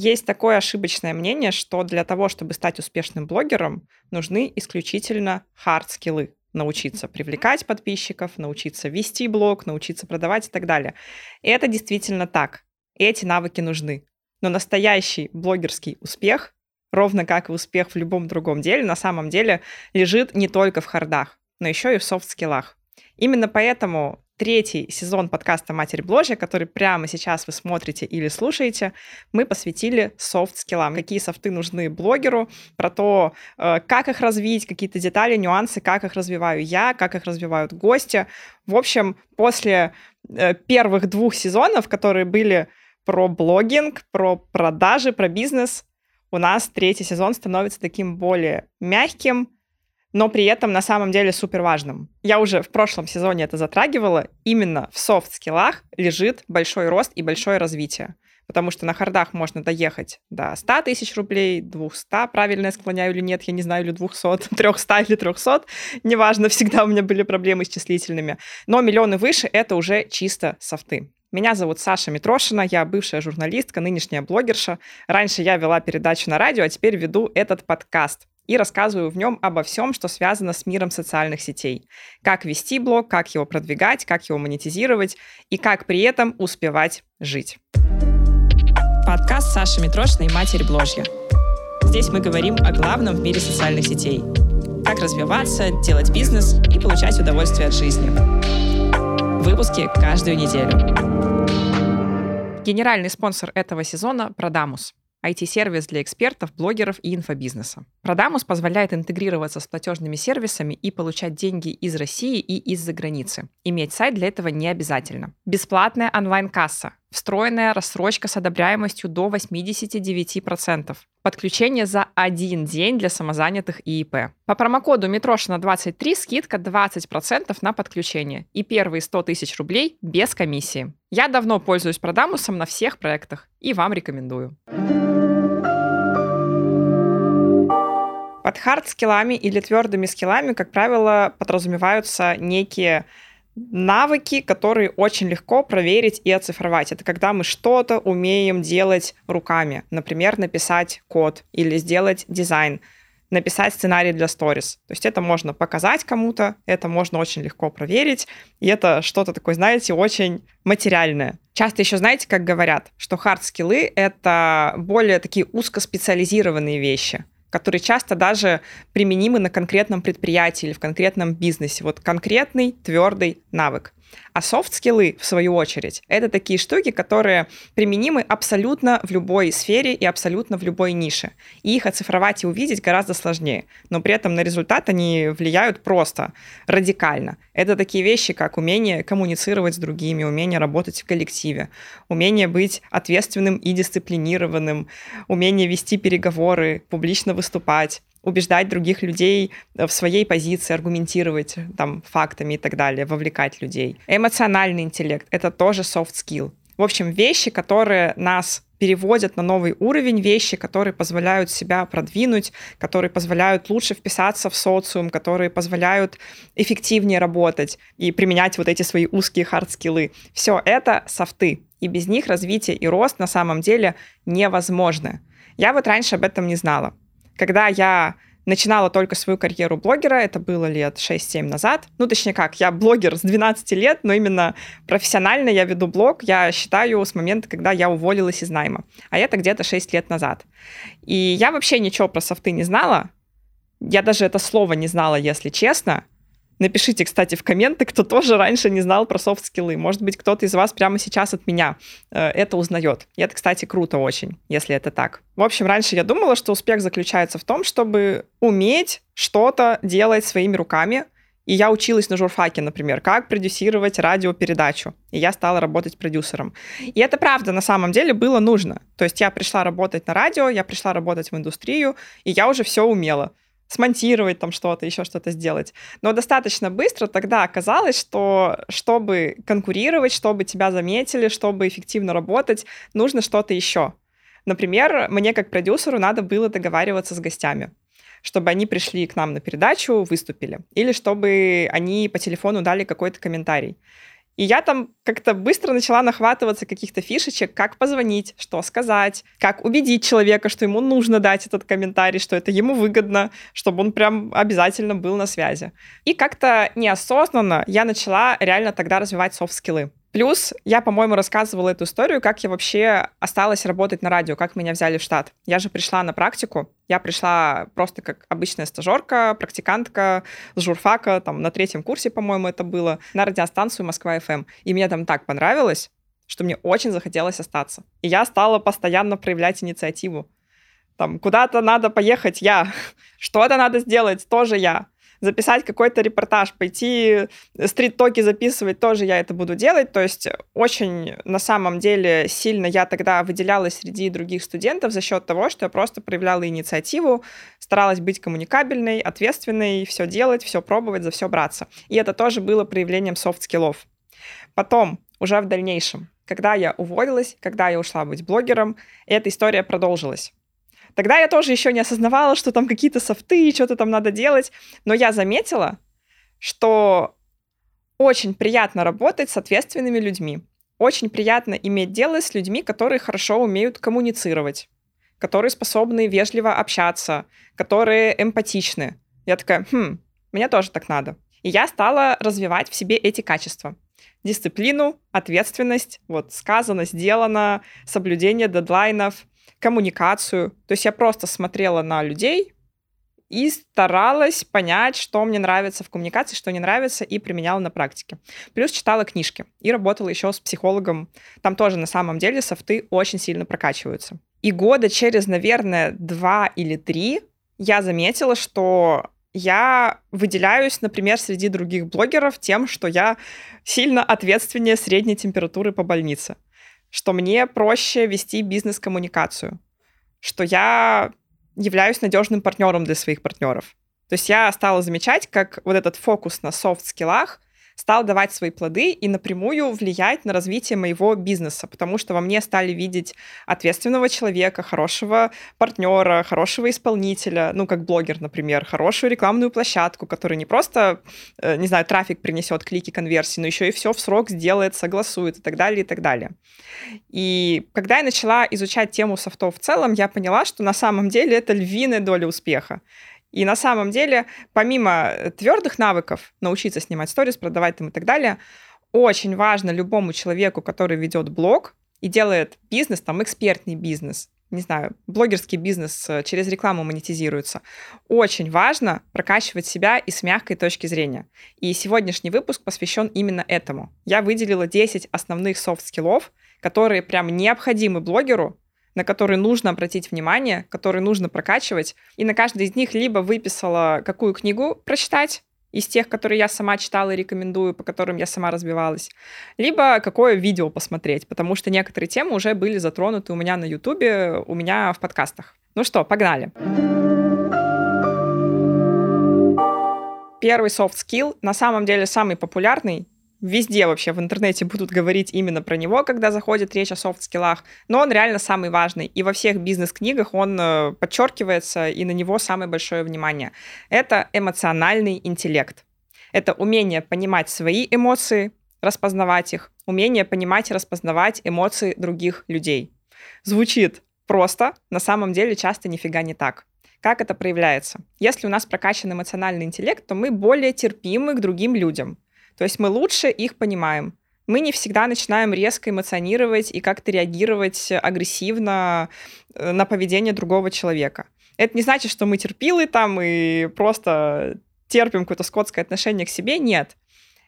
Есть такое ошибочное мнение, что для того, чтобы стать успешным блогером, нужны исключительно хард-скиллы научиться привлекать подписчиков, научиться вести блог, научиться продавать и так далее. И это действительно так. Эти навыки нужны. Но настоящий блогерский успех, ровно как и успех в любом другом деле, на самом деле лежит не только в хардах, но еще и в софт-скиллах. Именно поэтому третий сезон подкаста «Матерь Бложья», который прямо сейчас вы смотрите или слушаете, мы посвятили софт-скиллам. Какие софты нужны блогеру, про то, э, как их развить, какие-то детали, нюансы, как их развиваю я, как их развивают гости. В общем, после э, первых двух сезонов, которые были про блогинг, про продажи, про бизнес, у нас третий сезон становится таким более мягким, но при этом на самом деле супер важным. Я уже в прошлом сезоне это затрагивала. Именно в софт-скиллах лежит большой рост и большое развитие. Потому что на хардах можно доехать до 100 тысяч рублей, 200, правильно я склоняю или нет, я не знаю, или 200, 300 или 300, неважно, всегда у меня были проблемы с числительными. Но миллионы выше — это уже чисто софты. Меня зовут Саша Митрошина, я бывшая журналистка, нынешняя блогерша. Раньше я вела передачу на радио, а теперь веду этот подкаст и рассказываю в нем обо всем, что связано с миром социальных сетей. Как вести блог, как его продвигать, как его монетизировать и как при этом успевать жить. Подкаст Саши Митрошиной «Матерь Бложья». Здесь мы говорим о главном в мире социальных сетей. Как развиваться, делать бизнес и получать удовольствие от жизни. Выпуски каждую неделю. Генеральный спонсор этого сезона – Продамус. IT-сервис для экспертов, блогеров и инфобизнеса. Продамус позволяет интегрироваться с платежными сервисами и получать деньги из России и из-за границы. Иметь сайт для этого не обязательно. Бесплатная онлайн-касса, встроенная рассрочка с одобряемостью до 89%. Подключение за один день для самозанятых и ИП. По промокоду Митрошина23 скидка 20% на подключение и первые 100 тысяч рублей без комиссии. Я давно пользуюсь Продамусом на всех проектах и вам рекомендую. Под хард-скиллами или твердыми скиллами, как правило, подразумеваются некие навыки, которые очень легко проверить и оцифровать. Это когда мы что-то умеем делать руками. Например, написать код или сделать дизайн, написать сценарий для сторис. То есть это можно показать кому-то, это можно очень легко проверить, и это что-то такое, знаете, очень материальное. Часто еще знаете, как говорят, что хард-скиллы — это более такие узкоспециализированные вещи — которые часто даже применимы на конкретном предприятии или в конкретном бизнесе. Вот конкретный твердый навык. А софт-скиллы, в свою очередь, это такие штуки, которые применимы абсолютно в любой сфере и абсолютно в любой нише. И их оцифровать и увидеть гораздо сложнее. Но при этом на результат они влияют просто, радикально. Это такие вещи, как умение коммуницировать с другими, умение работать в коллективе, умение быть ответственным и дисциплинированным, умение вести переговоры, публично выступать, убеждать других людей э, в своей позиции, аргументировать там фактами и так далее, вовлекать людей. Эмоциональный интеллект — это тоже soft skill. В общем, вещи, которые нас переводят на новый уровень вещи, которые позволяют себя продвинуть, которые позволяют лучше вписаться в социум, которые позволяют эффективнее работать и применять вот эти свои узкие хард-скиллы. Все это софты, и без них развитие и рост на самом деле невозможно. Я вот раньше об этом не знала. Когда я начинала только свою карьеру блогера, это было лет 6-7 назад. Ну, точнее как, я блогер с 12 лет, но именно профессионально я веду блог, я считаю, с момента, когда я уволилась из найма. А это где-то 6 лет назад. И я вообще ничего про софты не знала. Я даже это слово не знала, если честно. Напишите, кстати, в комменты, кто тоже раньше не знал про софт-скиллы. Может быть, кто-то из вас прямо сейчас от меня э, это узнает. И это, кстати, круто очень, если это так. В общем, раньше я думала, что успех заключается в том, чтобы уметь что-то делать своими руками, и я училась на журфаке, например, как продюсировать радиопередачу. И я стала работать продюсером. И это правда на самом деле было нужно. То есть я пришла работать на радио, я пришла работать в индустрию, и я уже все умела смонтировать там что-то, еще что-то сделать. Но достаточно быстро тогда оказалось, что чтобы конкурировать, чтобы тебя заметили, чтобы эффективно работать, нужно что-то еще. Например, мне как продюсеру надо было договариваться с гостями чтобы они пришли к нам на передачу, выступили, или чтобы они по телефону дали какой-то комментарий. И я там как-то быстро начала нахватываться каких-то фишечек, как позвонить, что сказать, как убедить человека, что ему нужно дать этот комментарий, что это ему выгодно, чтобы он прям обязательно был на связи. И как-то неосознанно я начала реально тогда развивать софт-скиллы. Плюс я, по-моему, рассказывала эту историю, как я вообще осталась работать на радио, как меня взяли в штат. Я же пришла на практику, я пришла просто как обычная стажерка, практикантка с журфака, там на третьем курсе, по-моему, это было, на радиостанцию Москва-ФМ. И мне там так понравилось, что мне очень захотелось остаться. И я стала постоянно проявлять инициативу. Там куда-то надо поехать я, что-то надо сделать тоже я записать какой-то репортаж, пойти стрит-токи записывать, тоже я это буду делать. То есть очень на самом деле сильно я тогда выделялась среди других студентов за счет того, что я просто проявляла инициативу, старалась быть коммуникабельной, ответственной, все делать, все пробовать, за все браться. И это тоже было проявлением софт-скиллов. Потом, уже в дальнейшем, когда я уволилась, когда я ушла быть блогером, эта история продолжилась. Тогда я тоже еще не осознавала, что там какие-то софты, что-то там надо делать. Но я заметила, что очень приятно работать с ответственными людьми. Очень приятно иметь дело с людьми, которые хорошо умеют коммуницировать, которые способны вежливо общаться, которые эмпатичны. Я такая, хм, мне тоже так надо. И я стала развивать в себе эти качества. Дисциплину, ответственность, вот сказано, сделано, соблюдение дедлайнов, коммуникацию. То есть я просто смотрела на людей и старалась понять, что мне нравится в коммуникации, что не нравится, и применяла на практике. Плюс читала книжки и работала еще с психологом. Там тоже на самом деле софты очень сильно прокачиваются. И года через, наверное, два или три я заметила, что я выделяюсь, например, среди других блогеров тем, что я сильно ответственнее средней температуры по больнице что мне проще вести бизнес-коммуникацию, что я являюсь надежным партнером для своих партнеров. То есть я стала замечать, как вот этот фокус на софт-скиллах стал давать свои плоды и напрямую влиять на развитие моего бизнеса, потому что во мне стали видеть ответственного человека, хорошего партнера, хорошего исполнителя, ну, как блогер, например, хорошую рекламную площадку, которая не просто, э, не знаю, трафик принесет, клики, конверсии, но еще и все в срок сделает, согласует и так далее, и так далее. И когда я начала изучать тему софтов в целом, я поняла, что на самом деле это львиная доля успеха. И на самом деле, помимо э, твердых навыков, научиться снимать сторис, продавать там и так далее, очень важно любому человеку, который ведет блог и делает бизнес, там, экспертный бизнес, не знаю, блогерский бизнес э, через рекламу монетизируется. Очень важно прокачивать себя и с мягкой точки зрения. И сегодняшний выпуск посвящен именно этому. Я выделила 10 основных софт-скиллов, которые прям необходимы блогеру, на которые нужно обратить внимание, которые нужно прокачивать. И на каждый из них либо выписала, какую книгу прочитать, из тех, которые я сама читала и рекомендую, по которым я сама разбивалась, либо какое видео посмотреть, потому что некоторые темы уже были затронуты у меня на Ютубе, у меня в подкастах. Ну что, погнали. Первый soft skill, на самом деле самый популярный, везде вообще в интернете будут говорить именно про него, когда заходит речь о софт-скиллах, но он реально самый важный. И во всех бизнес-книгах он э, подчеркивается, и на него самое большое внимание. Это эмоциональный интеллект. Это умение понимать свои эмоции, распознавать их, умение понимать и распознавать эмоции других людей. Звучит просто, на самом деле часто нифига не так. Как это проявляется? Если у нас прокачан эмоциональный интеллект, то мы более терпимы к другим людям. То есть мы лучше их понимаем. Мы не всегда начинаем резко эмоционировать и как-то реагировать агрессивно э, на поведение другого человека. Это не значит, что мы терпилы там и просто терпим какое-то скотское отношение к себе. Нет.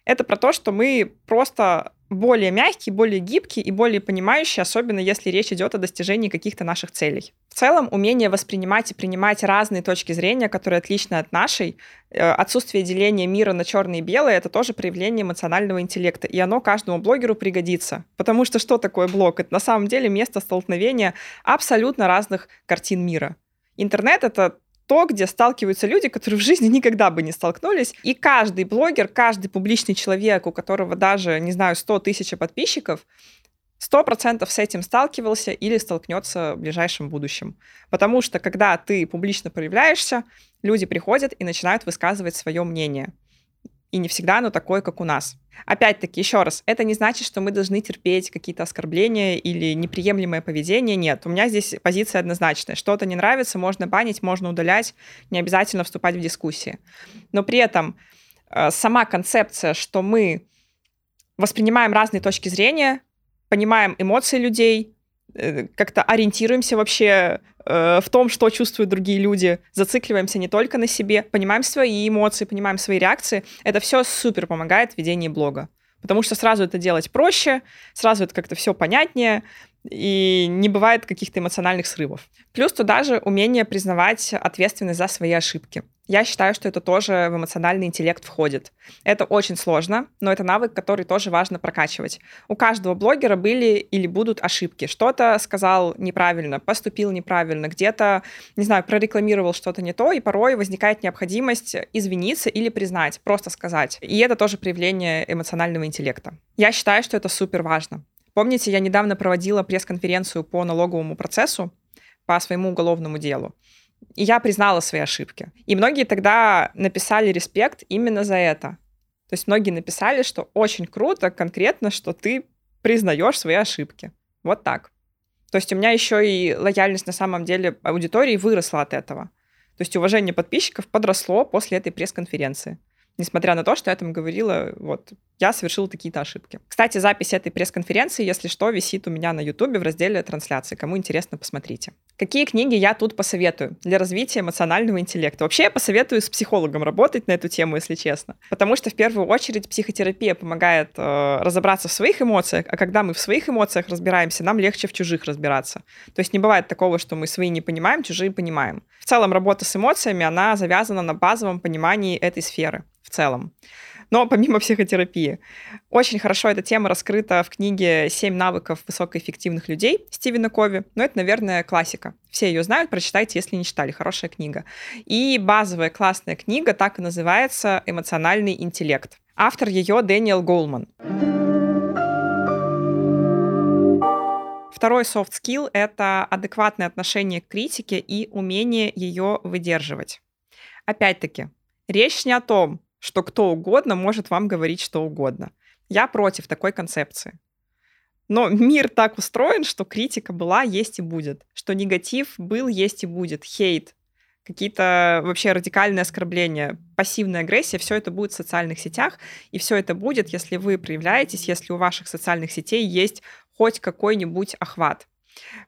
Это про то, что мы просто более мягкий, более гибкий и более понимающий, особенно если речь идет о достижении каких-то наших целей. В целом, умение воспринимать и принимать разные точки зрения, которые отличны от нашей, э, отсутствие деления мира на черное и белое, это тоже проявление эмоционального интеллекта, и оно каждому блогеру пригодится. Потому что что такое блог? Это на самом деле место столкновения абсолютно разных картин мира. Интернет — это то, где сталкиваются люди, которые в жизни никогда бы не столкнулись. И каждый блогер, каждый публичный человек, у которого даже, не знаю, 100 тысяч подписчиков, сто процентов с этим сталкивался или столкнется в ближайшем будущем. Потому что, когда ты публично проявляешься, люди приходят и начинают высказывать свое мнение. И не всегда оно такое, как у нас. Опять-таки, еще раз, это не значит, что мы должны терпеть какие-то оскорбления или неприемлемое поведение. Нет, у меня здесь позиция однозначная. Что-то не нравится, можно банить, можно удалять, не обязательно вступать в дискуссии. Но при этом э, сама концепция, что мы воспринимаем разные точки зрения, понимаем эмоции людей, как-то ориентируемся вообще э, в том, что чувствуют другие люди, зацикливаемся не только на себе, понимаем свои эмоции, понимаем свои реакции. Это все супер помогает в ведении блога. Потому что сразу это делать проще, сразу это как-то все понятнее, и не бывает каких-то эмоциональных срывов. Плюс туда же умение признавать ответственность за свои ошибки. Я считаю, что это тоже в эмоциональный интеллект входит. Это очень сложно, но это навык, который тоже важно прокачивать. У каждого блогера были или будут ошибки. Что-то сказал неправильно, поступил неправильно, где-то, не знаю, прорекламировал что-то не то, и порой возникает необходимость извиниться или признать, просто сказать. И это тоже проявление эмоционального интеллекта. Я считаю, что это супер важно. Помните, я недавно проводила пресс-конференцию по налоговому процессу, по своему уголовному делу. И я признала свои ошибки. И многие тогда написали респект именно за это. То есть многие написали, что очень круто конкретно, что ты признаешь свои ошибки. Вот так. То есть у меня еще и лояльность на самом деле аудитории выросла от этого. То есть уважение подписчиков подросло после этой пресс-конференции несмотря на то, что я там говорила, вот, я совершила такие-то ошибки. Кстати, запись этой пресс-конференции, если что, висит у меня на Ютубе в разделе трансляции. Кому интересно, посмотрите. Какие книги я тут посоветую для развития эмоционального интеллекта? Вообще, я посоветую с психологом работать на эту тему, если честно. Потому что, в первую очередь, психотерапия помогает э, разобраться в своих эмоциях, а когда мы в своих эмоциях разбираемся, нам легче в чужих разбираться. То есть не бывает такого, что мы свои не понимаем, чужие понимаем. В целом, работа с эмоциями, она завязана на базовом понимании этой сферы в целом. Но помимо психотерапии, очень хорошо эта тема раскрыта в книге «Семь навыков высокоэффективных людей» Стивена Кови. Но это, наверное, классика. Все ее знают, прочитайте, если не читали. Хорошая книга. И базовая классная книга так и называется «Эмоциональный интеллект». Автор ее Дэниел Голман. Второй soft skill — это адекватное отношение к критике и умение ее выдерживать. Опять-таки, речь не о том, что кто угодно может вам говорить что угодно. Я против такой концепции. Но мир так устроен, что критика была, есть и будет. Что негатив был, есть и будет. Хейт, какие-то вообще радикальные оскорбления, пассивная агрессия, все это будет в социальных сетях, и все это будет, если вы проявляетесь, если у ваших социальных сетей есть хоть какой-нибудь охват.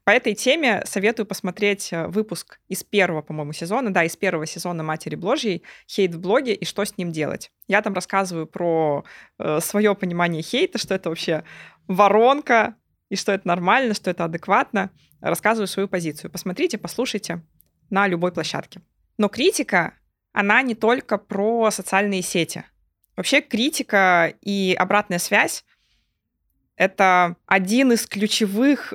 По этой теме советую посмотреть э, выпуск из первого, по-моему, сезона, да, из первого сезона «Матери Бложьей» «Хейт в блоге» и что с ним делать. Я там рассказываю про э, свое понимание хейта, что это вообще воронка, и что это нормально, что это адекватно. Рассказываю свою позицию. Посмотрите, послушайте на любой площадке. Но критика, она не только про социальные сети. Вообще критика и обратная связь — это один из ключевых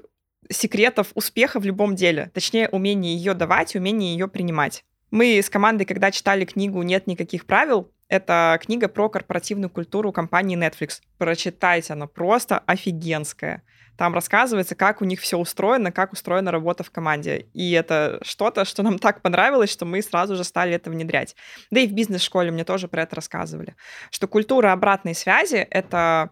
секретов успеха в любом деле. Точнее, умение ее давать, умение ее принимать. Мы с командой, когда читали книгу «Нет никаких правил», это книга про корпоративную культуру компании Netflix. Прочитайте, она просто офигенская. Там рассказывается, как у них все устроено, как устроена работа в команде. И это что-то, что нам так понравилось, что мы сразу же стали это внедрять. Да и в бизнес-школе мне тоже про это рассказывали. Что культура обратной связи — это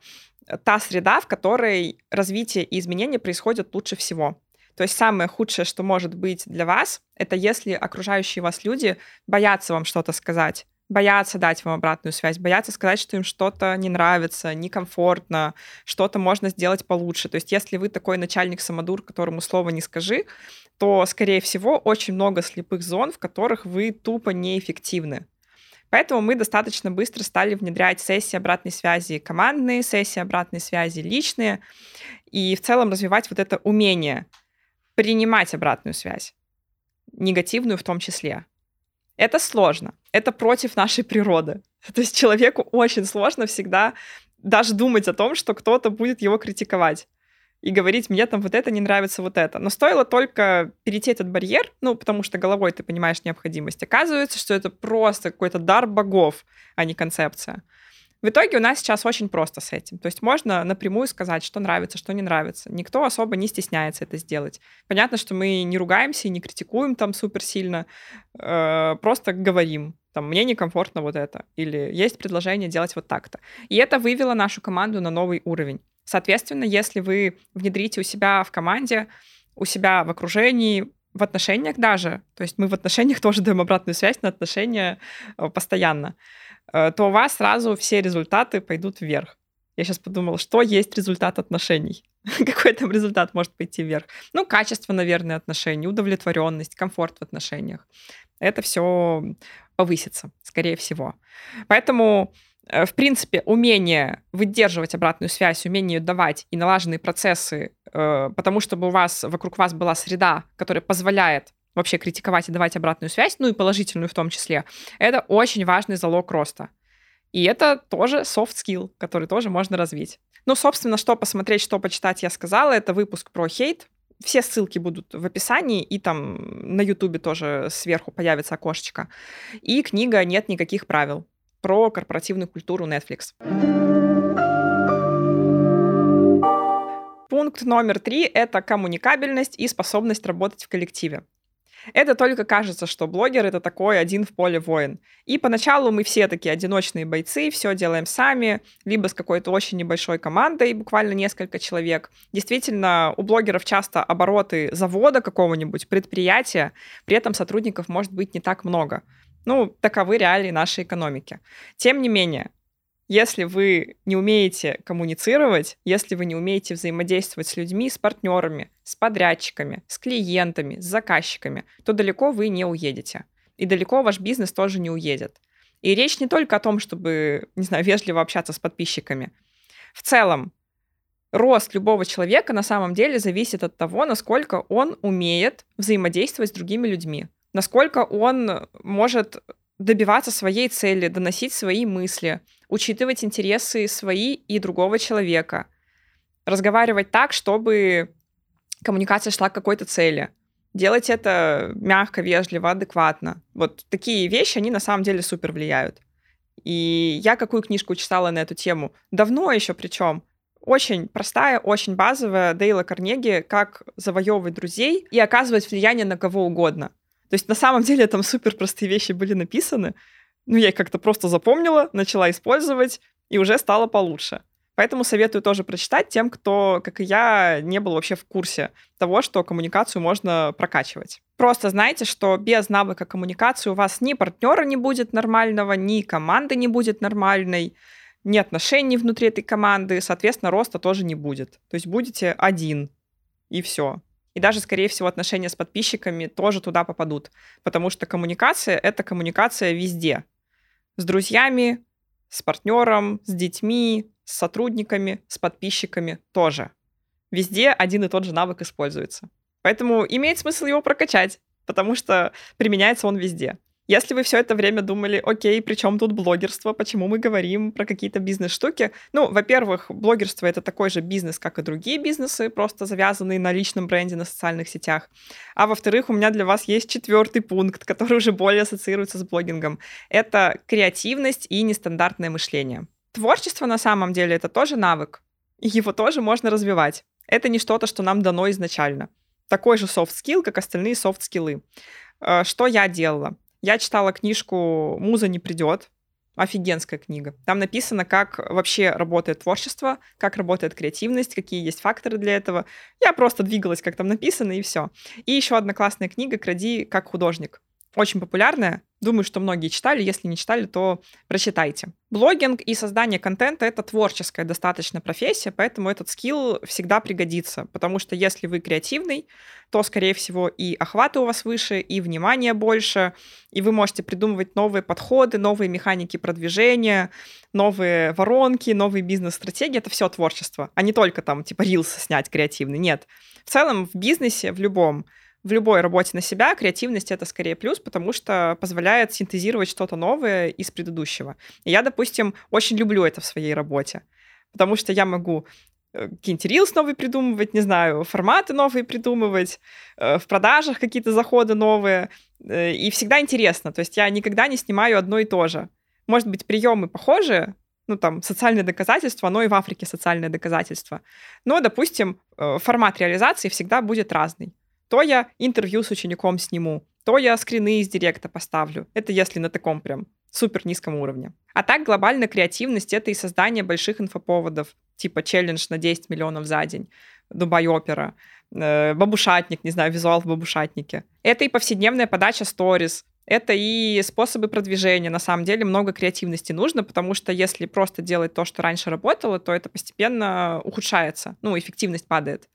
та среда, в которой развитие и изменения происходят лучше всего. То есть самое худшее, что может быть для вас, это если окружающие вас люди боятся вам что-то сказать, боятся дать вам обратную связь, боятся сказать, что им что-то не нравится, некомфортно, что-то можно сделать получше. То есть если вы такой начальник самодур, которому слова не скажи, то, скорее всего, очень много слепых зон, в которых вы тупо неэффективны. Поэтому мы достаточно быстро стали внедрять сессии обратной связи командные, сессии обратной связи личные, и в целом развивать вот это умение принимать обратную связь, негативную в том числе. Это сложно, это против нашей природы. То есть человеку очень сложно всегда даже думать о том, что кто-то будет его критиковать и говорить, мне там вот это не нравится, вот это. Но стоило только перейти этот барьер, ну, потому что головой ты понимаешь необходимость. Оказывается, что это просто какой-то дар богов, а не концепция. В итоге у нас сейчас очень просто с этим. То есть можно напрямую сказать, что нравится, что не нравится. Никто особо не стесняется это сделать. Понятно, что мы не ругаемся и не критикуем там супер сильно, э, просто говорим, там, мне некомфортно вот это, или есть предложение делать вот так-то. И это вывело нашу команду на новый уровень. Соответственно, если вы внедрите у себя в команде, у себя в окружении, в отношениях даже, то есть мы в отношениях тоже даем обратную связь на отношения э, постоянно, э, то у вас сразу все результаты пойдут вверх. Я сейчас подумала, что есть результат отношений? Какой там результат может пойти вверх? Ну, качество, наверное, отношений, удовлетворенность, комфорт в отношениях. Это все повысится, скорее всего. Поэтому в принципе, умение выдерживать обратную связь, умение ее давать и налаженные процессы, э, потому чтобы у вас вокруг вас была среда, которая позволяет вообще критиковать и давать обратную связь, ну и положительную в том числе, это очень важный залог роста. И это тоже soft skill, который тоже можно развить. Ну, собственно, что посмотреть, что почитать, я сказала. Это выпуск про хейт. Все ссылки будут в описании, и там на Ютубе тоже сверху появится окошечко. И книга «Нет никаких правил» про корпоративную культуру Netflix. Пункт номер три — это коммуникабельность и способность работать в коллективе. Это только кажется, что блогер — это такой один в поле воин. И поначалу мы все такие одиночные бойцы, все делаем сами, либо с какой-то очень небольшой командой, буквально несколько человек. Действительно, у блогеров часто обороты завода какого-нибудь, предприятия, при этом сотрудников может быть не так много. Ну, таковы реалии нашей экономики. Тем не менее, если вы не умеете коммуницировать, если вы не умеете взаимодействовать с людьми, с партнерами, с подрядчиками, с клиентами, с заказчиками, то далеко вы не уедете. И далеко ваш бизнес тоже не уедет. И речь не только о том, чтобы, не знаю, вежливо общаться с подписчиками. В целом, рост любого человека на самом деле зависит от того, насколько он умеет взаимодействовать с другими людьми насколько он может добиваться своей цели, доносить свои мысли, учитывать интересы свои и другого человека, разговаривать так, чтобы коммуникация шла к какой-то цели. Делать это мягко, вежливо, адекватно. Вот такие вещи, они на самом деле супер влияют. И я какую книжку читала на эту тему? Давно еще причем. Очень простая, очень базовая Дейла Карнеги «Как завоевывать друзей и оказывать влияние на кого угодно». То есть на самом деле там супер простые вещи были написаны. Ну, я их как-то просто запомнила, начала использовать, и уже стало получше. Поэтому советую тоже прочитать тем, кто, как и я, не был вообще в курсе того, что коммуникацию можно прокачивать. Просто знайте, что без навыка коммуникации у вас ни партнера не будет нормального, ни команды не будет нормальной, ни отношений внутри этой команды, соответственно, роста тоже не будет. То есть будете один, и все. И даже, скорее всего, отношения с подписчиками тоже туда попадут. Потому что коммуникация — это коммуникация везде. С друзьями, с партнером, с детьми, с сотрудниками, с подписчиками тоже. Везде один и тот же навык используется. Поэтому имеет смысл его прокачать, потому что применяется он везде. Если вы все это время думали, окей, при чем тут блогерство, почему мы говорим про какие-то бизнес-штуки? Ну, во-первых, блогерство — это такой же бизнес, как и другие бизнесы, просто завязанные на личном бренде на социальных сетях. А во-вторых, у меня для вас есть четвертый пункт, который уже более ассоциируется с блогингом. Это креативность и нестандартное мышление. Творчество на самом деле — это тоже навык, и его тоже можно развивать. Это не что-то, что нам дано изначально. Такой же софт-скилл, как остальные софт-скиллы. Э, что я делала? Я читала книжку «Муза не придет», офигенская книга. Там написано, как вообще работает творчество, как работает креативность, какие есть факторы для этого. Я просто двигалась, как там написано, и все. И еще одна классная книга «Кради как художник». Очень популярная, Думаю, что многие читали. Если не читали, то прочитайте. Блогинг и создание контента — это творческая достаточно профессия, поэтому этот скилл всегда пригодится. Потому что если вы креативный, то, скорее всего, и охваты у вас выше, и внимание больше, и вы можете придумывать новые подходы, новые механики продвижения, новые воронки, новые бизнес-стратегии. Это все творчество, а не только там типа рилсы снять креативный. Нет. В целом в бизнесе, в любом, в любой работе на себя креативность это скорее плюс, потому что позволяет синтезировать что-то новое из предыдущего. И я, допустим, очень люблю это в своей работе, потому что я могу э, какие-нибудь рилс новые придумывать, не знаю, форматы новые придумывать, э, в продажах какие-то заходы новые. Э, и всегда интересно. То есть я никогда не снимаю одно и то же. Может быть, приемы похожи, ну, там, социальное доказательство, оно и в Африке социальное доказательство. Но, допустим, формат реализации всегда будет разный. То я интервью с учеником сниму, то я скрины из директа поставлю. Это если на таком прям супер низком уровне. А так глобально креативность — это и создание больших инфоповодов, типа челлендж на 10 миллионов за день, Дубай Опера, э, бабушатник, не знаю, визуал в бабушатнике. Это и повседневная подача сторис, это и способы продвижения. На самом деле много креативности нужно, потому что если просто делать то, что раньше работало, то это постепенно ухудшается, ну, эффективность падает.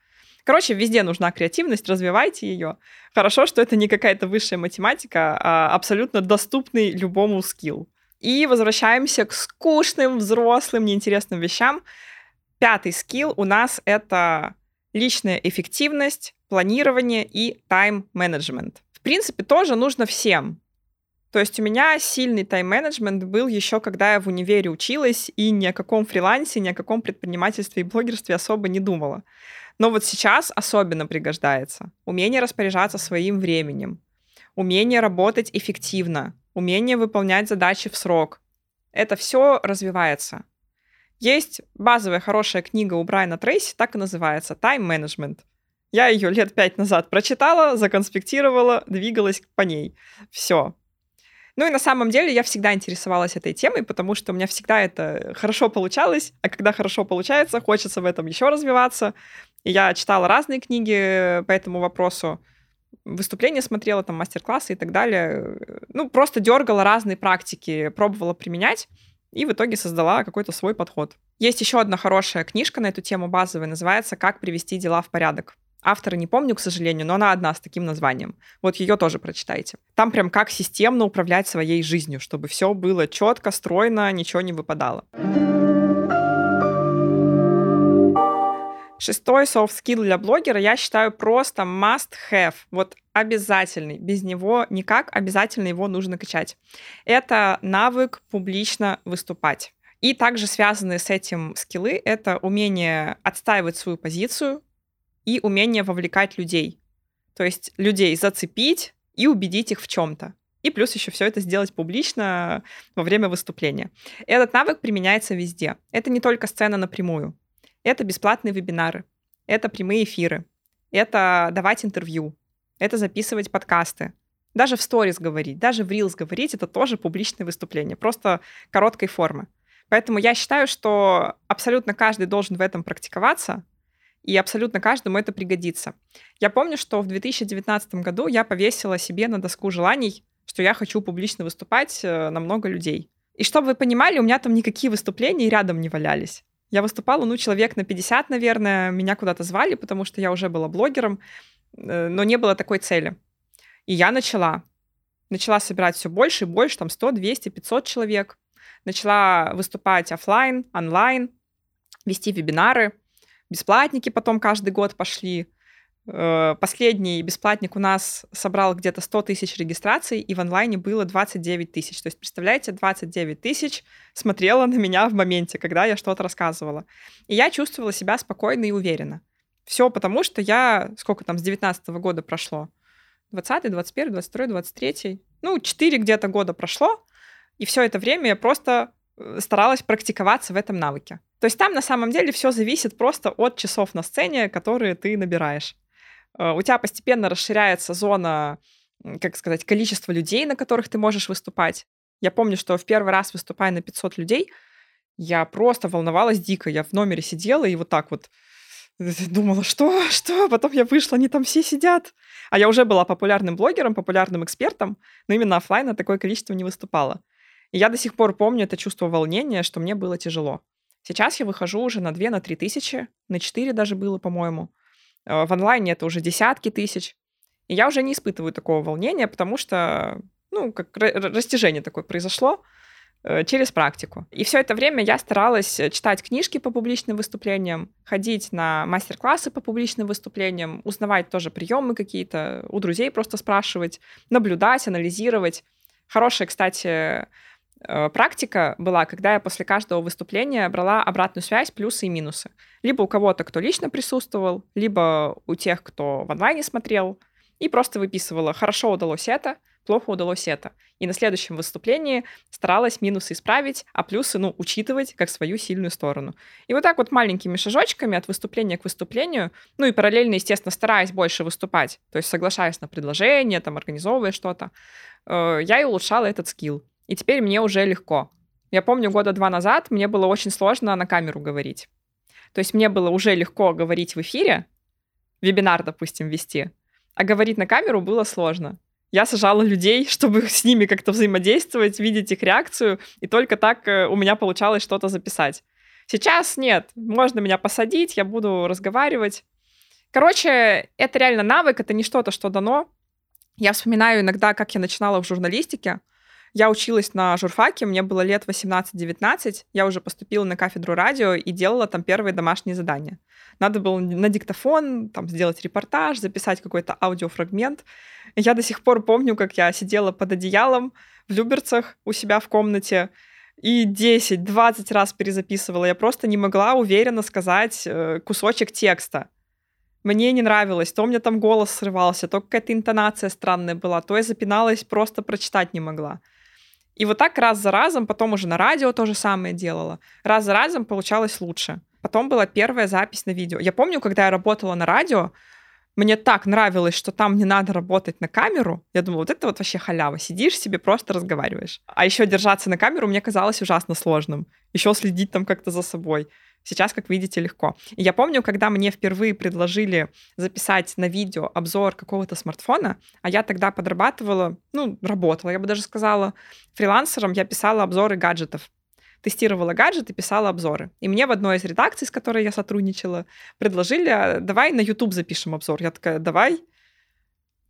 Короче, везде нужна креативность, развивайте ее. Хорошо, что это не какая-то высшая математика, а абсолютно доступный любому скилл. И возвращаемся к скучным, взрослым, неинтересным вещам. Пятый скилл у нас — это личная эффективность, планирование и тайм-менеджмент. В принципе, тоже нужно всем. То есть у меня сильный тайм-менеджмент был еще, когда я в универе училась и ни о каком фрилансе, ни о каком предпринимательстве и блогерстве особо не думала. Но вот сейчас особенно пригождается. Умение распоряжаться своим временем, умение работать эффективно, умение выполнять задачи в срок. Это все развивается. Есть базовая хорошая книга у Брайана Трейси, так и называется «Time Management». Я ее лет пять назад прочитала, законспектировала, двигалась по ней. Все. Ну и на самом деле я всегда интересовалась этой темой, потому что у меня всегда это хорошо получалось, а когда хорошо получается, хочется в этом еще развиваться. Я читала разные книги по этому вопросу, выступления смотрела, там, мастер-классы и так далее. Ну, просто дергала разные практики, пробовала применять и в итоге создала какой-то свой подход. Есть еще одна хорошая книжка на эту тему базовая, называется «Как привести дела в порядок». Автора не помню, к сожалению, но она одна с таким названием. Вот ее тоже прочитайте. Там прям как системно управлять своей жизнью, чтобы все было четко, стройно, ничего не выпадало. Шестой soft skill для блогера я считаю просто must have. Вот обязательный. Без него никак, обязательно его нужно качать. Это навык публично выступать. И также связанные с этим скиллы — это умение отстаивать свою позицию, и умение вовлекать людей. То есть людей зацепить и убедить их в чем-то. И плюс еще все это сделать публично во время выступления. Этот навык применяется везде. Это не только сцена напрямую. Это бесплатные вебинары. Это прямые эфиры. Это давать интервью. Это записывать подкасты. Даже в сторис говорить, даже в рилс говорить, это тоже публичное выступление, просто короткой формы. Поэтому я считаю, что абсолютно каждый должен в этом практиковаться, и абсолютно каждому это пригодится. Я помню, что в 2019 году я повесила себе на доску желаний, что я хочу публично выступать э, на много людей. И чтобы вы понимали, у меня там никакие выступления рядом не валялись. Я выступала, ну, человек на 50, наверное, меня куда-то звали, потому что я уже была блогером, э, но не было такой цели. И я начала. Начала собирать все больше и больше, там 100, 200, 500 человек. Начала выступать офлайн, онлайн, вести вебинары. Бесплатники потом каждый год пошли. Э, последний бесплатник у нас собрал где-то 100 тысяч регистраций, и в онлайне было 29 тысяч. То есть, представляете, 29 тысяч смотрела на меня в моменте, когда я что-то рассказывала. И я чувствовала себя спокойно и уверенно. Все потому, что я, сколько там, с 19 -го года прошло? 20 21 22 23 Ну, 4 где-то года прошло, и все это время я просто э, старалась практиковаться в этом навыке. То есть там на самом деле все зависит просто от часов на сцене, которые ты набираешь. Э, у тебя постепенно расширяется зона, как сказать, количество людей, на которых ты можешь выступать. Я помню, что в первый раз выступая на 500 людей, я просто волновалась дико. Я в номере сидела и вот так вот думала, что, что, потом я вышла, они там все сидят. А я уже была популярным блогером, популярным экспертом, но именно офлайн такое количество не выступала. И я до сих пор помню это чувство волнения, что мне было тяжело. Сейчас я выхожу уже на 2, на 3 тысячи, на 4 даже было, по-моему. Э, в онлайне это уже десятки тысяч. И я уже не испытываю такого волнения, потому что, ну, как растяжение такое произошло э, через практику. И все это время я старалась читать книжки по публичным выступлениям, ходить на мастер-классы по публичным выступлениям, узнавать тоже приемы какие-то, у друзей просто спрашивать, наблюдать, анализировать. Хорошая, кстати, Э, практика была, когда я после каждого выступления брала обратную связь, плюсы и минусы. Либо у кого-то, кто лично присутствовал, либо у тех, кто в онлайне смотрел, и просто выписывала, хорошо удалось это, плохо удалось это. И на следующем выступлении старалась минусы исправить, а плюсы, ну, учитывать как свою сильную сторону. И вот так вот маленькими шажочками от выступления к выступлению, ну и параллельно, естественно, стараясь больше выступать, то есть соглашаясь на предложение, там, организовывая что-то, э, я и улучшала этот скилл. И теперь мне уже легко. Я помню, года два назад мне было очень сложно на камеру говорить. То есть мне было уже легко говорить в эфире, вебинар, допустим, вести, а говорить на камеру было сложно. Я сажала людей, чтобы с ними как-то взаимодействовать, видеть их реакцию, и только так э, у меня получалось что-то записать. Сейчас нет, можно меня посадить, я буду разговаривать. Короче, это реально навык, это не что-то, что дано. Я вспоминаю иногда, как я начинала в журналистике. Я училась на журфаке, мне было лет 18-19, я уже поступила на кафедру радио и делала там первые домашние задания. Надо было на диктофон там сделать репортаж, записать какой-то аудиофрагмент. Я до сих пор помню, как я сидела под одеялом в Люберцах у себя в комнате и 10-20 раз перезаписывала. Я просто не могла уверенно сказать э, кусочек текста. Мне не нравилось. То у меня там голос срывался, то какая-то интонация странная была, то я запиналась, просто прочитать не могла. И вот так раз за разом, потом уже на радио то же самое делала. Раз за разом получалось лучше. Потом была первая запись на видео. Я помню, когда я работала на радио, мне так нравилось, что там не надо работать на камеру. Я думала, вот это вот вообще халява. Сидишь себе, просто разговариваешь. А еще держаться на камеру мне казалось ужасно сложным. Еще следить там как-то за собой. Сейчас, как видите, легко. И я помню, когда мне впервые предложили записать на видео обзор какого-то смартфона, а я тогда подрабатывала, ну, работала, я бы даже сказала, фрилансером, я писала обзоры гаджетов тестировала гаджеты, писала обзоры. И мне в одной из редакций, с которой я сотрудничала, предложили, «А давай на YouTube запишем обзор. Я такая, давай.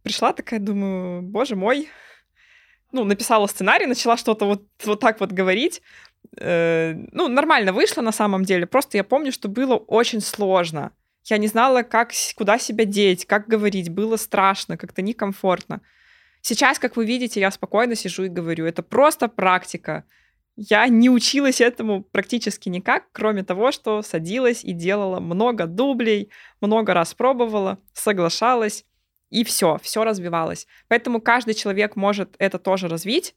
Пришла такая, думаю, боже мой. Ну, написала сценарий, начала что-то вот, вот так вот говорить. Э, ну, нормально вышло на самом деле. Просто я помню, что было очень сложно. Я не знала, как, куда себя деть, как говорить. Было страшно, как-то некомфортно. Сейчас, как вы видите, я спокойно сижу и говорю. Это просто практика. Я не училась этому практически никак, кроме того, что садилась и делала много дублей, много раз пробовала, соглашалась, и все, все развивалось. Поэтому каждый человек может это тоже развить.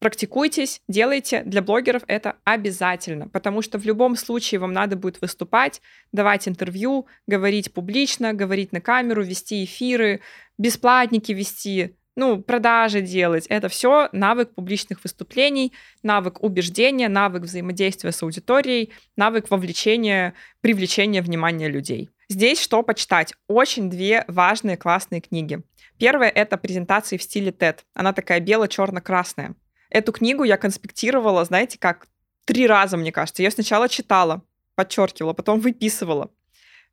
Практикуйтесь, делайте. Для блогеров это обязательно, потому что в любом случае вам надо будет выступать, давать интервью, говорить публично, говорить на камеру, вести эфиры, бесплатники вести, ну, продажи делать. Это все навык публичных выступлений, навык убеждения, навык взаимодействия с аудиторией, навык вовлечения, привлечения внимания людей. Здесь что почитать? Очень две важные классные книги. Первая — это презентации в стиле TED. Она такая бело-черно-красная. Эту книгу я конспектировала, знаете, как три раза, мне кажется. Я сначала читала, подчеркивала, потом выписывала,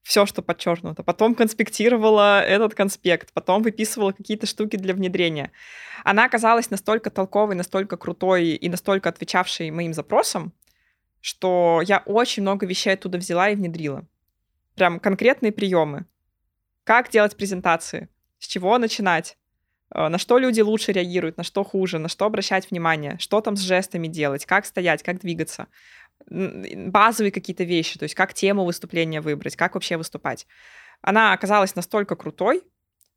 все, что подчеркнуто. Потом конспектировала этот конспект, потом выписывала какие-то штуки для внедрения. Она оказалась настолько толковой, настолько крутой и настолько отвечавшей моим запросам, что я очень много вещей оттуда взяла и внедрила. Прям конкретные приемы. Как делать презентации, с чего начинать, на что люди лучше реагируют, на что хуже, на что обращать внимание, что там с жестами делать, как стоять, как двигаться базовые какие-то вещи, то есть как тему выступления выбрать, как вообще выступать. Она оказалась настолько крутой,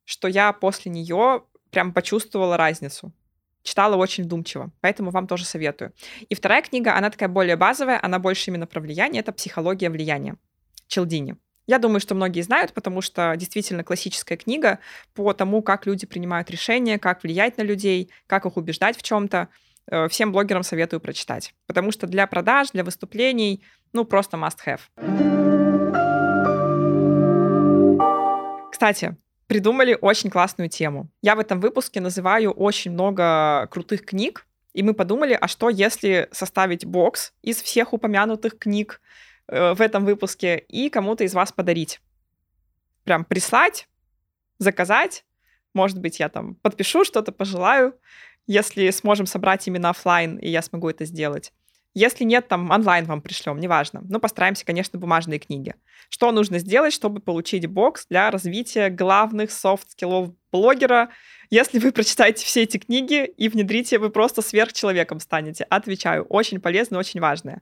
что я после нее прям почувствовала разницу. Читала очень вдумчиво, поэтому вам тоже советую. И вторая книга, она такая более базовая, она больше именно про влияние, это «Психология влияния» Челдини. Я думаю, что многие знают, потому что действительно классическая книга по тому, как люди принимают решения, как влиять на людей, как их убеждать в чем-то. Э, всем блогерам советую прочитать. Потому что для продаж, для выступлений, ну, просто must have. Кстати, придумали очень классную тему. Я в этом выпуске называю очень много крутых книг, и мы подумали, а что если составить бокс из всех упомянутых книг в этом выпуске и кому-то из вас подарить? Прям прислать, заказать, может быть, я там подпишу что-то, пожелаю, если сможем собрать именно офлайн, и я смогу это сделать. Если нет, там онлайн вам пришлем, неважно. Но постараемся, конечно, бумажные книги. Что нужно сделать, чтобы получить бокс для развития главных софт-скиллов блогера? Если вы прочитаете все эти книги и внедрите, вы просто сверхчеловеком станете. Отвечаю, очень полезно, очень важное.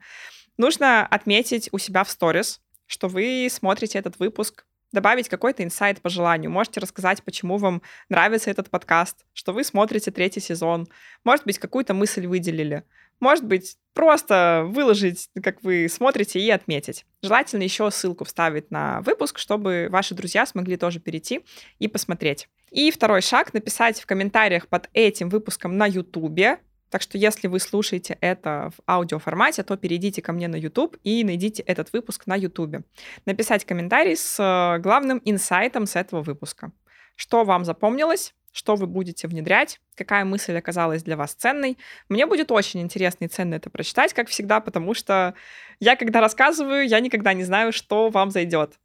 Нужно отметить у себя в сторис, что вы смотрите этот выпуск добавить какой-то инсайт по желанию. Можете рассказать, почему вам нравится этот подкаст, что вы смотрите третий сезон. Может быть, какую-то мысль выделили. Может быть, просто выложить, как вы смотрите, и отметить. Желательно еще ссылку вставить на выпуск, чтобы ваши друзья смогли тоже перейти и посмотреть. И второй шаг — написать в комментариях под этим выпуском на YouTube, так что если вы слушаете это в аудиоформате, то перейдите ко мне на YouTube и найдите этот выпуск на YouTube. Написать комментарий с э, главным инсайтом с этого выпуска. Что вам запомнилось, что вы будете внедрять, какая мысль оказалась для вас ценной. Мне будет очень интересно и ценно это прочитать, как всегда, потому что я, когда рассказываю, я никогда не знаю, что вам зайдет.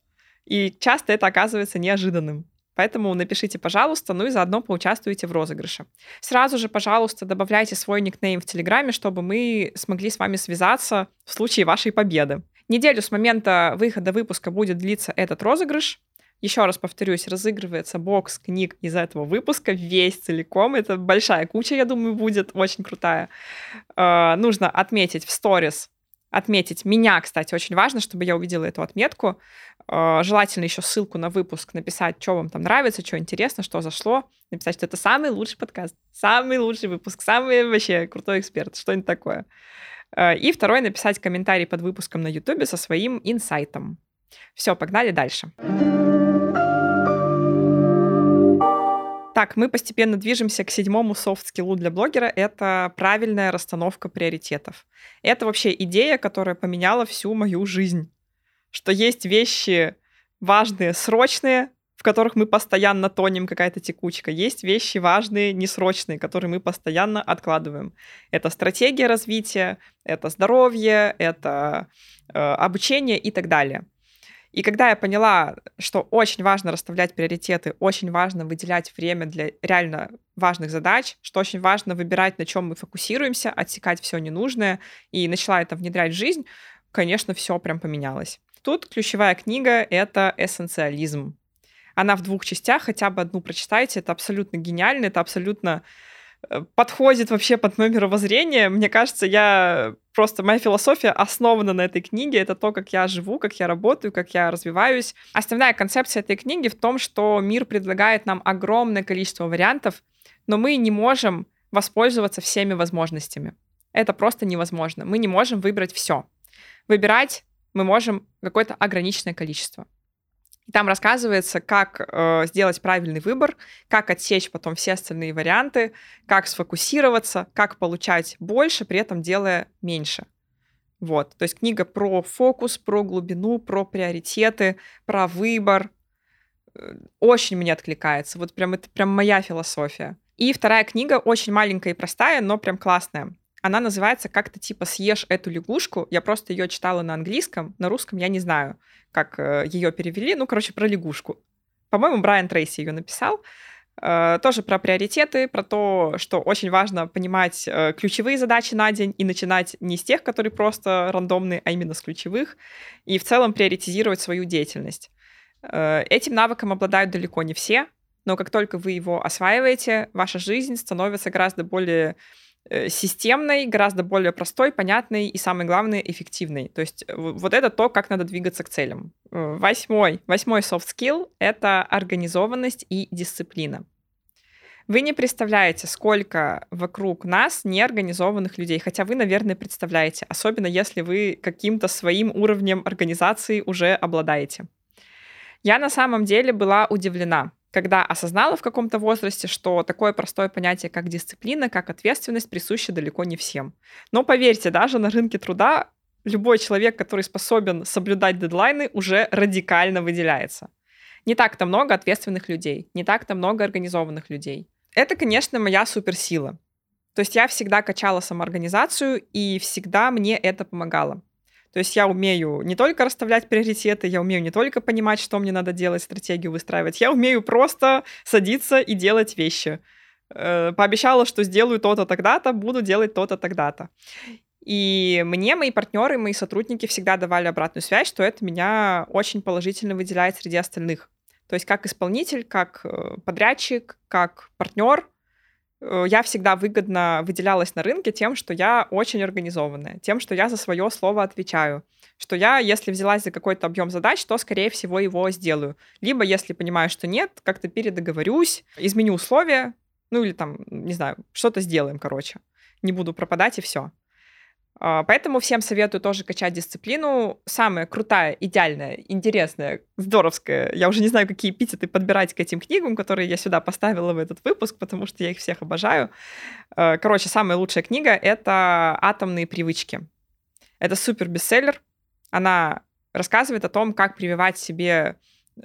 И часто это оказывается неожиданным. Поэтому напишите, пожалуйста, ну и заодно поучаствуйте в розыгрыше. Сразу же, пожалуйста, добавляйте свой никнейм в Телеграме, чтобы мы смогли с вами связаться в случае вашей победы. Неделю с момента выхода выпуска будет длиться этот розыгрыш. Еще раз повторюсь, разыгрывается бокс книг из этого выпуска весь целиком. Это большая куча, я думаю, будет очень крутая. Э, нужно отметить в сторис отметить меня, кстати, очень важно, чтобы я увидела эту отметку. Э, желательно еще ссылку на выпуск написать, что вам там нравится, что интересно, что зашло. Написать, что это самый лучший подкаст, самый лучший выпуск, самый вообще крутой эксперт, что-нибудь такое. Э, и второй, написать комментарий под выпуском на YouTube со своим инсайтом. Все, погнали дальше. Так, мы постепенно движемся к седьмому софт-скиллу для блогера. Это правильная расстановка приоритетов. Это вообще идея, которая поменяла всю мою жизнь. Что есть вещи важные, срочные, в которых мы постоянно тонем, какая-то текучка. Есть вещи важные, несрочные, которые мы постоянно откладываем. Это стратегия развития, это здоровье, это э, обучение и так далее. И когда я поняла, что очень важно расставлять приоритеты, очень важно выделять время для реально важных задач, что очень важно выбирать, на чем мы фокусируемся, отсекать все ненужное, и начала это внедрять в жизнь, конечно, все прям поменялось. Тут ключевая книга — это «Эссенциализм». Она в двух частях, хотя бы одну прочитайте, это абсолютно гениально, это абсолютно Э, подходит вообще под мое мировоззрение. Мне кажется, я просто моя философия основана на этой книге. Это то, как я живу, как я работаю, как я развиваюсь. Основная концепция этой книги в том, что мир предлагает нам огромное количество вариантов, но мы не можем воспользоваться всеми возможностями. Это просто невозможно. Мы не можем выбрать все. Выбирать мы можем какое-то ограниченное количество. И там рассказывается, как э, сделать правильный выбор, как отсечь потом все остальные варианты, как сфокусироваться, как получать больше, при этом делая меньше. Вот. То есть книга про фокус, про глубину, про приоритеты, про выбор. Э, очень мне откликается. Вот прям это прям моя философия. И вторая книга очень маленькая и простая, но прям классная. Она называется как-то типа «Съешь эту лягушку». Я просто ее читала на английском, на русском я не знаю, как э, ее перевели. Ну, короче, про лягушку. По-моему, Брайан Трейси ее написал. Э, тоже про приоритеты, про то, что очень важно понимать э, ключевые задачи на день и начинать не с тех, которые просто рандомные, а именно с ключевых, и в целом приоритизировать свою деятельность. Этим навыком обладают далеко не все, но как только вы его осваиваете, ваша жизнь становится гораздо более системной, гораздо более простой, понятной и, самое главное, эффективной. То есть э, вот это то, как надо двигаться к целям. Э, восьмой, восьмой soft skill — это организованность и дисциплина. Вы не представляете, сколько вокруг нас неорганизованных людей, хотя вы, наверное, представляете, особенно если вы каким-то своим уровнем организации уже обладаете. Я на самом деле была удивлена, когда осознала в каком-то возрасте, что такое простое понятие, как дисциплина, как ответственность, присуще далеко не всем. Но поверьте, даже на рынке труда любой человек, который способен соблюдать дедлайны, уже радикально выделяется. Не так-то много ответственных людей, не так-то много организованных людей. Это, конечно, моя суперсила. То есть я всегда качала самоорганизацию, и всегда мне это помогало. То есть я умею не только расставлять приоритеты, я умею не только понимать, что мне надо делать, стратегию выстраивать, я умею просто садиться и делать вещи. Э, пообещала, что сделаю то-то тогда-то, буду делать то-то тогда-то. И мне мои партнеры, мои сотрудники всегда давали обратную связь, что это меня очень положительно выделяет среди остальных. То есть как исполнитель, как э, подрядчик, как партнер, я всегда выгодно выделялась на рынке тем, что я очень организованная, тем, что я за свое слово отвечаю, что я, если взялась за какой-то объем задач, то, скорее всего, его сделаю. Либо, если понимаю, что нет, как-то передоговорюсь, изменю условия, ну или там, не знаю, что-то сделаем, короче. Не буду пропадать и все. А, поэтому всем советую тоже качать дисциплину. Самая крутая, идеальная, интересная, здоровская. Я уже не знаю, какие эпитеты подбирать к этим книгам, которые я сюда поставила в этот выпуск, потому что я их всех обожаю. А, короче, самая лучшая книга — это «Атомные привычки». Это супер бестселлер. Она рассказывает о том, как прививать себе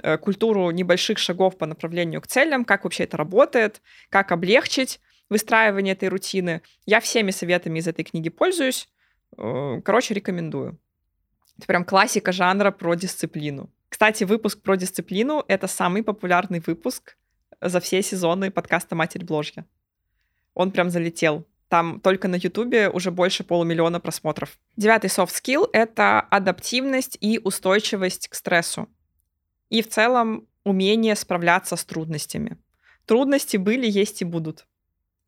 э, культуру небольших шагов по направлению к целям, как вообще это работает, как облегчить выстраивание этой рутины. Я всеми советами из этой книги пользуюсь. Э, короче, рекомендую. Это прям классика жанра про дисциплину. Кстати, выпуск про дисциплину — это самый популярный выпуск за все сезоны подкаста «Матерь Бложья». Он прям залетел. Там только на Ютубе уже больше полумиллиона просмотров. Девятый soft skill — это адаптивность и устойчивость к стрессу. И в целом умение справляться с трудностями. Трудности были, есть и будут.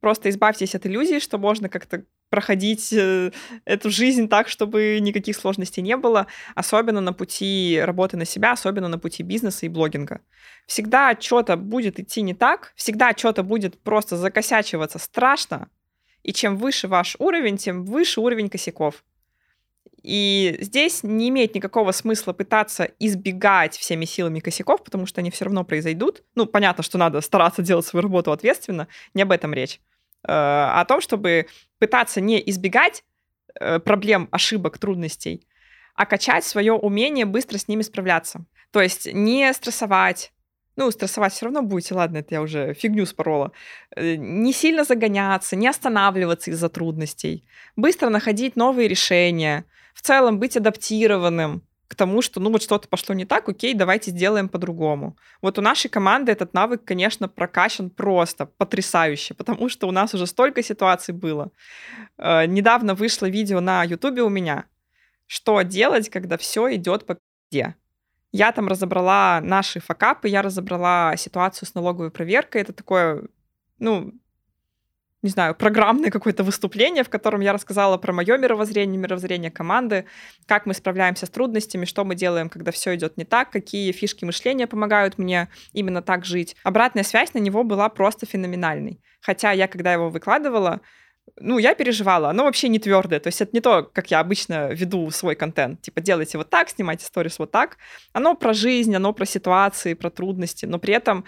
Просто избавьтесь от иллюзии, что можно как-то проходить э, эту жизнь так, чтобы никаких сложностей не было, особенно на пути работы на себя, особенно на пути бизнеса и блогинга. Всегда что-то будет идти не так, всегда что-то будет просто закосячиваться страшно, и чем выше ваш уровень, тем выше уровень косяков. И здесь не имеет никакого смысла пытаться избегать всеми силами косяков, потому что они все равно произойдут. Ну, понятно, что надо стараться делать свою работу ответственно, не об этом речь. Э, о том, чтобы пытаться не избегать э, проблем, ошибок, трудностей, а качать свое умение быстро с ними справляться. То есть не стрессовать, ну, стрессовать все равно будете, ладно, это я уже фигню спорола. Э, не сильно загоняться, не останавливаться из-за трудностей. Быстро находить новые решения. В целом быть адаптированным к тому, что, ну, вот что-то пошло не так, окей, давайте сделаем по-другому. Вот у нашей команды этот навык, конечно, прокачан просто потрясающе, потому что у нас уже столько ситуаций было. Э, недавно вышло видео на Ютубе у меня, что делать, когда все идет по пизде. Я там разобрала наши факапы, я разобрала ситуацию с налоговой проверкой. Это такое, ну, не знаю, программное какое-то выступление, в котором я рассказала про мое мировоззрение, мировоззрение команды, как мы справляемся с трудностями, что мы делаем, когда все идет не так, какие фишки мышления помогают мне именно так жить. Обратная связь на него была просто феноменальной. Хотя я, когда его выкладывала, ну, я переживала, оно вообще не твердое, то есть это не то, как я обычно веду свой контент, типа делайте вот так, снимайте сторис вот так, оно про жизнь, оно про ситуации, про трудности, но при этом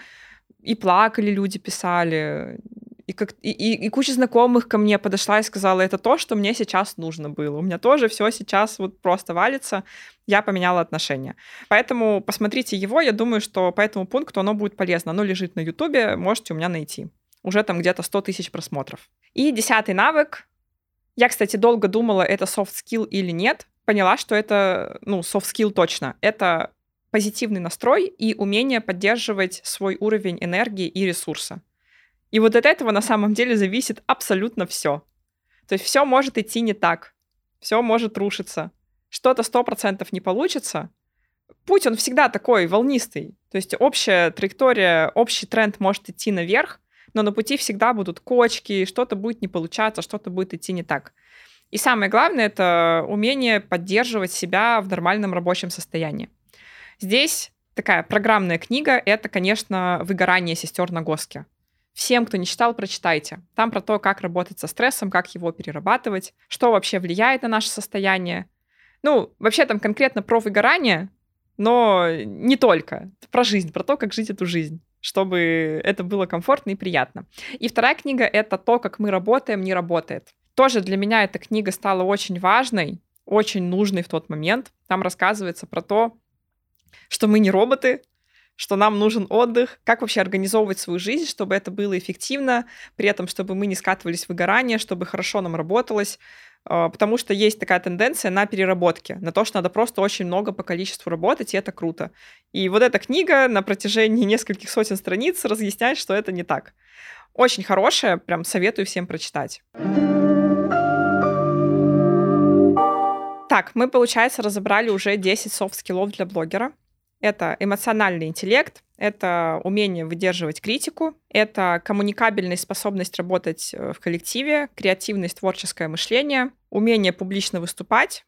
и плакали люди, писали, и, как, и, и, и куча знакомых ко мне подошла и сказала, это то, что мне сейчас нужно было. У меня тоже все сейчас вот просто валится. Я поменяла отношения. Поэтому посмотрите его. Я думаю, что по этому пункту оно будет полезно. Оно лежит на Ютубе, можете у меня найти. Уже там где-то 100 тысяч просмотров. И десятый навык. Я, кстати, долго думала, это soft skill или нет. Поняла, что это, ну, soft skill точно. Это позитивный настрой и умение поддерживать свой уровень энергии и ресурса. И вот от этого на самом деле зависит абсолютно все. То есть все может идти не так, все может рушиться, что-то сто процентов не получится. Путь, он всегда такой волнистый. То есть общая траектория, общий тренд может идти наверх, но на пути всегда будут кочки, что-то будет не получаться, что-то будет идти не так. И самое главное — это умение поддерживать себя в нормальном рабочем состоянии. Здесь такая программная книга — это, конечно, «Выгорание сестер на Госке». Всем, кто не читал, прочитайте. Там про то, как работать со стрессом, как его перерабатывать, что вообще влияет на наше состояние. Ну, вообще там конкретно про выгорание, но не только. Про жизнь, про то, как жить эту жизнь чтобы это было комфортно и приятно. И вторая книга — это «То, как мы работаем, не работает». Тоже для меня эта книга стала очень важной, очень нужной в тот момент. Там рассказывается про то, что мы не роботы, что нам нужен отдых, как вообще организовывать свою жизнь, чтобы это было эффективно, при этом, чтобы мы не скатывались в выгорание, чтобы хорошо нам работалось, а, потому что есть такая тенденция на переработке, на то, что надо просто очень много по количеству работать, и это круто. И вот эта книга на протяжении нескольких сотен страниц разъясняет, что это не так. Очень хорошая, прям советую всем прочитать. Так, мы, получается, разобрали уже 10 софт-скиллов для блогера. Это эмоциональный интеллект, это умение выдерживать критику, это коммуникабельность, способность работать э, в коллективе, креативность, творческое мышление, умение публично выступать,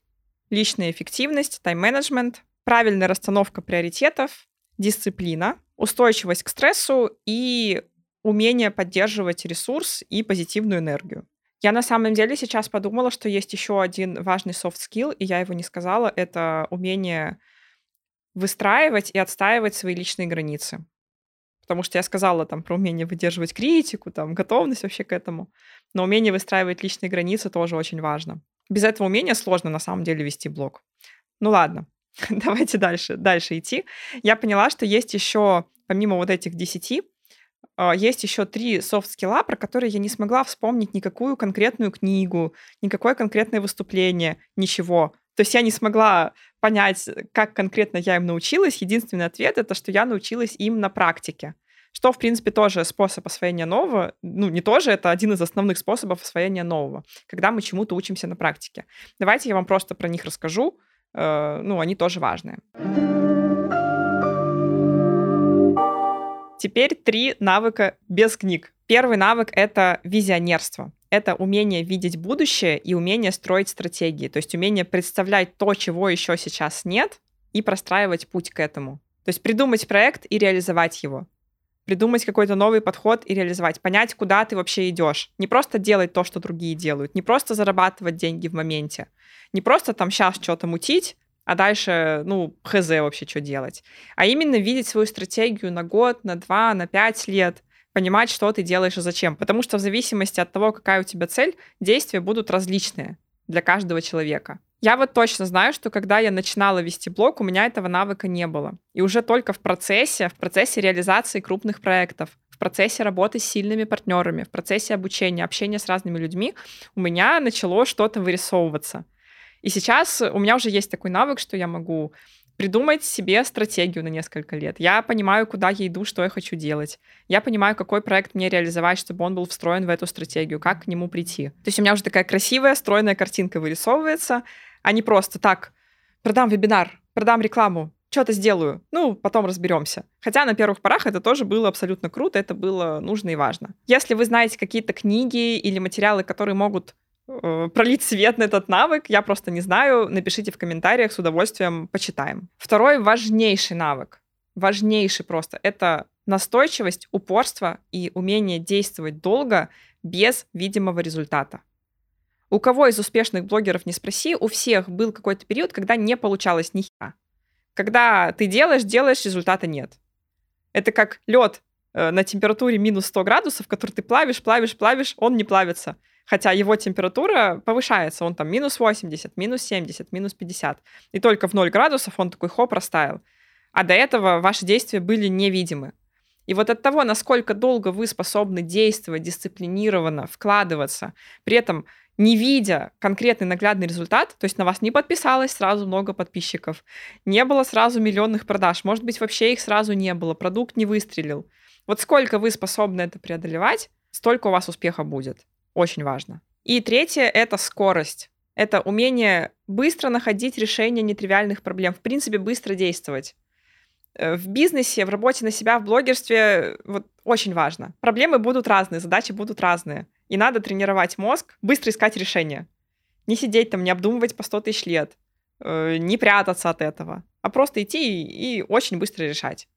личная эффективность, тайм-менеджмент, правильная расстановка приоритетов, дисциплина, устойчивость к стрессу и умение поддерживать ресурс и позитивную энергию. Я на самом деле сейчас подумала, что есть еще один важный soft skill, и я его не сказала, это умение выстраивать и отстаивать свои личные границы. Потому что я сказала там про умение выдерживать критику, там, готовность вообще к этому. Но умение выстраивать личные границы тоже очень важно. Без этого умения сложно на самом деле вести блог. Ну ладно, давайте дальше, дальше идти. Я поняла, что есть еще, помимо вот этих десяти, а, есть еще три софт-скилла, про которые я не смогла вспомнить никакую конкретную книгу, никакое конкретное выступление, ничего. То есть я не смогла понять, как конкретно я им научилась. Единственный ответ — это что я научилась им на практике. Что, в принципе, тоже способ освоения нового. Ну, не тоже, это один из основных способов освоения нового, когда мы чему-то учимся на практике. Давайте я вам просто про них расскажу. Э, ну, они тоже важные. Теперь три навыка без книг. Первый навык — это визионерство. Это умение видеть будущее и умение строить стратегии. То есть умение представлять то, чего еще сейчас нет, и простраивать путь к этому. То есть придумать проект и реализовать его. Придумать какой-то новый подход и реализовать. Понять, куда ты вообще идешь. Не просто делать то, что другие делают. Не просто зарабатывать деньги в моменте. Не просто там сейчас что-то мутить, а дальше, ну, хз вообще, что делать. А именно видеть свою стратегию на год, на два, на пять лет, понимать, что ты делаешь и зачем. Потому что в зависимости от того, какая у тебя цель, действия будут различные для каждого человека. Я вот точно знаю, что когда я начинала вести блог, у меня этого навыка не было. И уже только в процессе, в процессе реализации крупных проектов, в процессе работы с сильными партнерами, в процессе обучения, общения с разными людьми у меня начало что-то вырисовываться. И сейчас у меня уже есть такой навык, что я могу придумать себе стратегию на несколько лет. Я понимаю, куда я иду, что я хочу делать. Я понимаю, какой проект мне реализовать, чтобы он был встроен в эту стратегию, как к нему прийти. То есть у меня уже такая красивая, стройная картинка вырисовывается, а не просто так, продам вебинар, продам рекламу, что-то сделаю, ну, потом разберемся. Хотя на первых порах это тоже было абсолютно круто, это было нужно и важно. Если вы знаете какие-то книги или материалы, которые могут пролить свет на этот навык, я просто не знаю. Напишите в комментариях, с удовольствием почитаем. Второй важнейший навык, важнейший просто, это настойчивость, упорство и умение действовать долго без видимого результата. У кого из успешных блогеров не спроси, у всех был какой-то период, когда не получалось ни хера. Когда ты делаешь, делаешь, результата нет. Это как лед э, на температуре минус 100 градусов, который ты плавишь, плавишь, плавишь, он не плавится хотя его температура повышается, он там минус 80, минус 70, минус 50. И только в 0 градусов он такой хоп, растаял. А до этого ваши действия были невидимы. И вот от того, насколько долго вы способны действовать дисциплинированно, вкладываться, при этом не видя конкретный наглядный результат, то есть на вас не подписалось сразу много подписчиков, не было сразу миллионных продаж, может быть, вообще их сразу не было, продукт не выстрелил. Вот сколько вы способны это преодолевать, столько у вас успеха будет. Очень важно. И третье — это скорость. Это умение быстро находить решение нетривиальных проблем, в принципе, быстро действовать. Э, в бизнесе, в работе на себя, в блогерстве вот, очень важно. Проблемы будут разные, задачи будут разные. И надо тренировать мозг, быстро искать решения. Не сидеть там, не обдумывать по 100 тысяч лет, э, не прятаться от этого, а просто идти и, и очень быстро решать.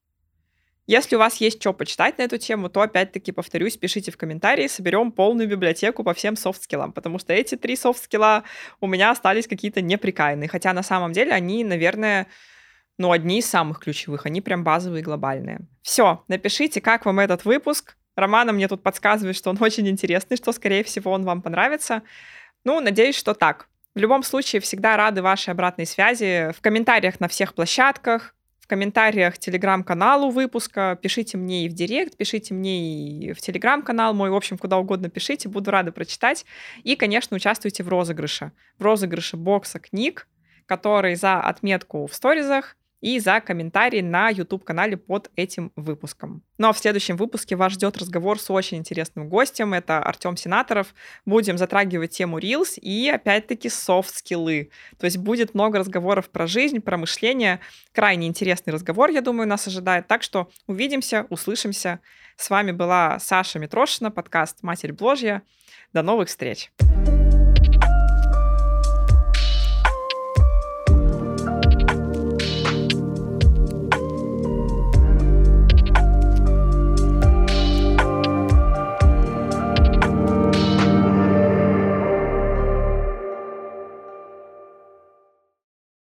Если у вас есть что почитать на эту тему, то, опять-таки, повторюсь, пишите в комментарии, соберем полную библиотеку по всем софт-скиллам, потому что эти три софт-скилла у меня остались какие-то неприкаянные, хотя на самом деле они, наверное, ну, одни из самых ключевых, они прям базовые, глобальные. Все, напишите, как вам этот выпуск. Романа мне тут подсказывает, что он очень интересный, что, скорее всего, он вам понравится. Ну, надеюсь, что так. В любом случае, всегда рады вашей обратной связи в комментариях на всех площадках, комментариях телеграм-каналу выпуска, пишите мне и в директ, пишите мне и в телеграм-канал мой, в общем, куда угодно пишите, буду рада прочитать. И, конечно, участвуйте в розыгрыше. В розыгрыше бокса книг, который за отметку в сторизах и за комментарии на YouTube-канале под этим выпуском. Ну а в следующем выпуске вас ждет разговор с очень интересным гостем. Это Артем Сенаторов. Будем затрагивать тему Reels и, опять-таки, софт-скиллы. То есть будет много разговоров про жизнь, про мышление. Крайне интересный разговор, я думаю, нас ожидает. Так что увидимся, услышимся. С вами была Саша Митрошина, подкаст «Матерь Бложья». До новых встреч!